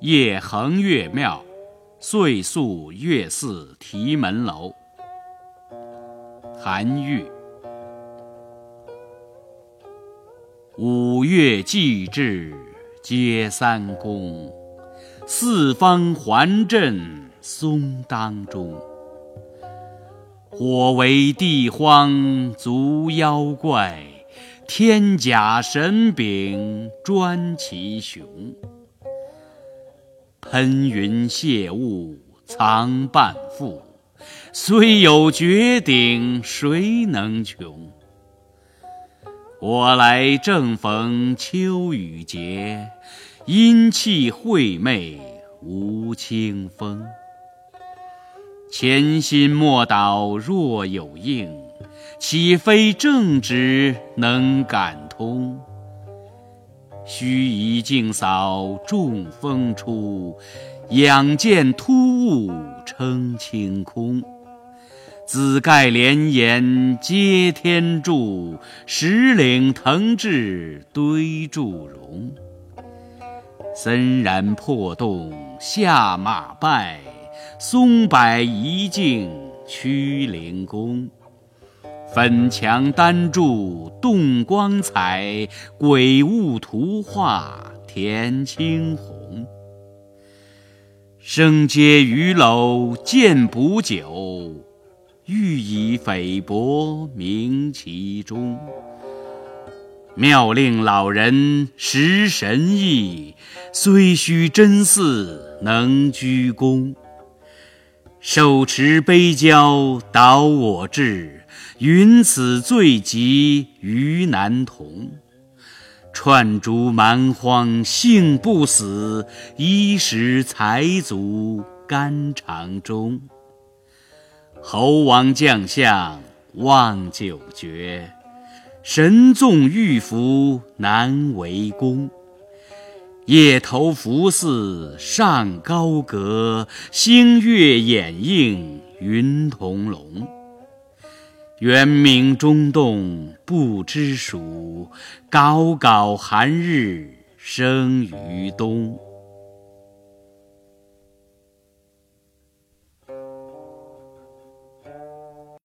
夜横岳庙，岁宿岳寺题门楼。韩愈。五岳祭至皆三公，四方环镇松当中。火为地荒足妖怪，天甲神柄专其雄。喷云泄雾藏半腹，虽有绝顶谁能穷？我来正逢秋雨节，阴气晦昧无清风。潜心莫导若有应，岂非正直能感通？须臾静扫众风出，仰见突兀称清空。紫盖连岩接天柱，石岭腾峙堆祝融。森然破洞下马拜，松柏一径屈灵宫。粉墙丹柱动光彩，鬼物图画填青红。生阶鱼篓见补酒，欲以菲薄名其中。妙令老人识神意，虽须真寺能居功。手持杯交导我志，云此罪极于难同。串竹蛮荒幸不死，衣食财足肝肠中。猴王将相望九绝，神纵玉符难为功。夜头福寺上高阁，星月掩映云同龙。猿鸣中洞不知暑，杲杲寒日生于冬。